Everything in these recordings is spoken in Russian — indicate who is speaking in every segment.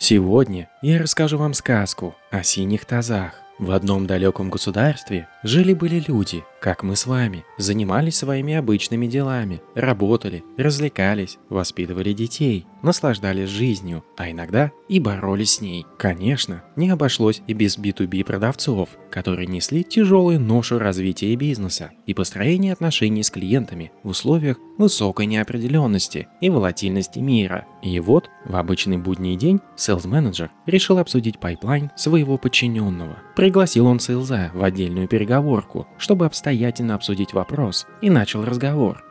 Speaker 1: Сегодня я расскажу вам сказку о синих тазах. В одном далеком государстве жили-были люди, как мы с вами, занимались своими обычными делами, работали, развлекались, воспитывали детей, наслаждались жизнью, а иногда и боролись с ней. Конечно, не обошлось и без B2B продавцов, которые несли тяжелую ношу развития бизнеса и построения отношений с клиентами в условиях высокой неопределенности и волатильности мира. И вот в обычный будний день sales менеджер решил обсудить pipeline своего подчиненного. Пригласил он sales а в отдельную переговорку, чтобы обстоятельно обсудить вопрос, и начал разговор.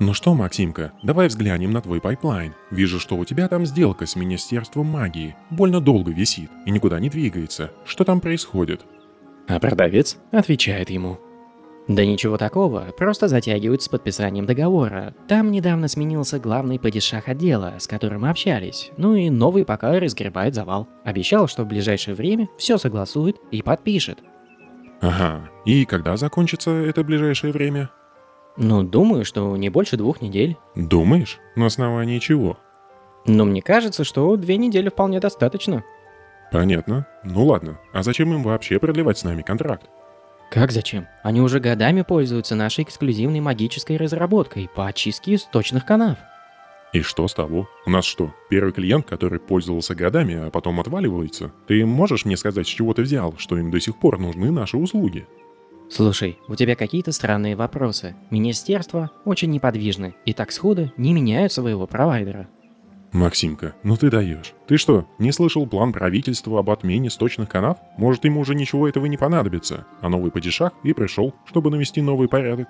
Speaker 2: Ну что, Максимка, давай взглянем на твой pipeline. Вижу, что у тебя там сделка с Министерством магии. Больно долго висит и никуда не двигается. Что там происходит?
Speaker 1: А продавец отвечает ему.
Speaker 3: Да ничего такого, просто затягивают с подписанием договора. Там недавно сменился главный падишах отдела, с которым мы общались. Ну и новый пока разгребает завал. Обещал, что в ближайшее время все согласует и подпишет.
Speaker 2: Ага, и когда закончится это ближайшее время?
Speaker 3: Ну, думаю, что не больше двух недель.
Speaker 2: Думаешь? На основании чего?
Speaker 3: Но мне кажется, что две недели вполне достаточно.
Speaker 2: Понятно. Ну ладно, а зачем им вообще продлевать с нами контракт?
Speaker 3: Как зачем? Они уже годами пользуются нашей эксклюзивной магической разработкой по очистке источных канав.
Speaker 2: И что с того? У нас что, первый клиент, который пользовался годами, а потом отваливается? Ты можешь мне сказать, с чего ты взял, что им до сих пор нужны наши услуги?
Speaker 3: Слушай, у тебя какие-то странные вопросы. Министерства очень неподвижны и так сходу не меняют своего провайдера.
Speaker 2: Максимка, ну ты даешь. Ты что, не слышал план правительства об отмене сточных канав? Может, ему уже ничего этого не понадобится, а новый падишах и пришел, чтобы навести новый порядок?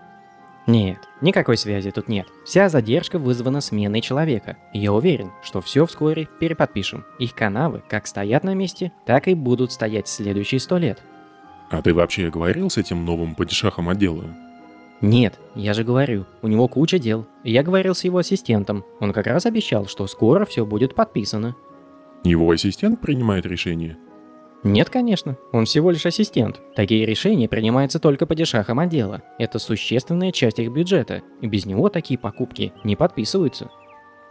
Speaker 3: Нет, никакой связи тут нет. Вся задержка вызвана сменой человека. И я уверен, что все вскоре переподпишем. Их канавы как стоят на месте, так и будут стоять следующие сто лет.
Speaker 2: А ты вообще говорил с этим новым падишахом отдела?
Speaker 3: Нет, я же говорю, у него куча дел. Я говорил с его ассистентом. Он как раз обещал, что скоро все будет подписано.
Speaker 2: Его ассистент принимает решение?
Speaker 3: Нет, конечно, он всего лишь ассистент. Такие решения принимаются только по дешахам отдела. Это существенная часть их бюджета, и без него такие покупки не подписываются.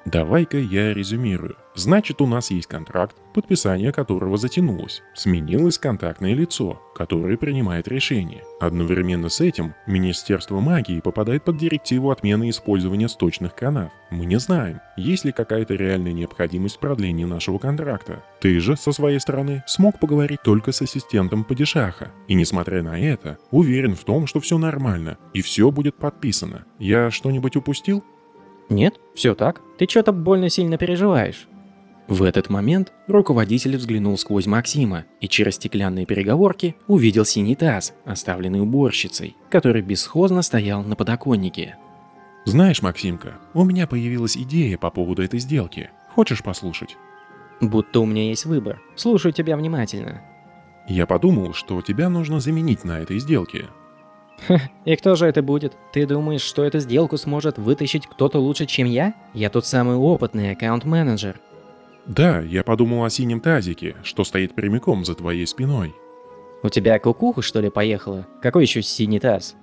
Speaker 2: Давай-ка я резюмирую. Значит, у нас есть контракт, подписание которого затянулось. Сменилось контактное лицо, которое принимает решение. Одновременно с этим Министерство магии попадает под директиву отмены использования сточных канав. Мы не знаем, есть ли какая-то реальная необходимость в продлении нашего контракта. Ты же, со своей стороны, смог поговорить только с ассистентом Падишаха. И несмотря на это, уверен в том, что все нормально, и все будет подписано. Я что-нибудь упустил?
Speaker 3: Нет, все так. Ты что-то больно сильно переживаешь.
Speaker 1: В этот момент руководитель взглянул сквозь Максима и через стеклянные переговорки увидел синий таз, оставленный уборщицей, который бесхозно стоял на подоконнике.
Speaker 2: Знаешь, Максимка, у меня появилась идея по поводу этой сделки. Хочешь послушать?
Speaker 3: Будто у меня есть выбор. Слушаю тебя внимательно.
Speaker 2: Я подумал, что тебя нужно заменить на этой сделке.
Speaker 3: И кто же это будет? Ты думаешь, что эту сделку сможет вытащить кто-то лучше, чем я? Я тут самый опытный аккаунт-менеджер.
Speaker 2: Да, я подумал о синем тазике, что стоит прямиком за твоей спиной.
Speaker 3: У тебя кукуха, что ли, поехала? Какой еще синий таз?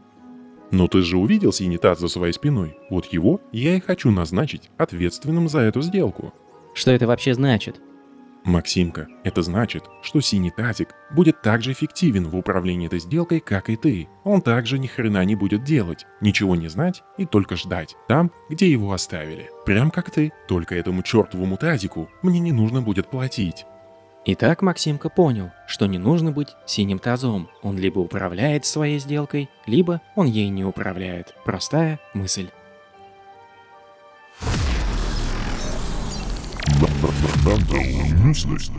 Speaker 2: Но ты же увидел синий таз за своей спиной. Вот его я и хочу назначить ответственным за эту сделку.
Speaker 3: Что это вообще значит?
Speaker 2: Максимка, это значит, что синий тазик будет так же эффективен в управлении этой сделкой, как и ты. Он также ни хрена не будет делать, ничего не знать и только ждать, там, где его оставили. Прям как ты, только этому чертовому тазику мне не нужно будет платить.
Speaker 1: Итак, Максимка понял, что не нужно быть синим тазом. Он либо управляет своей сделкой, либо он ей не управляет. Простая мысль.
Speaker 4: Mental useless.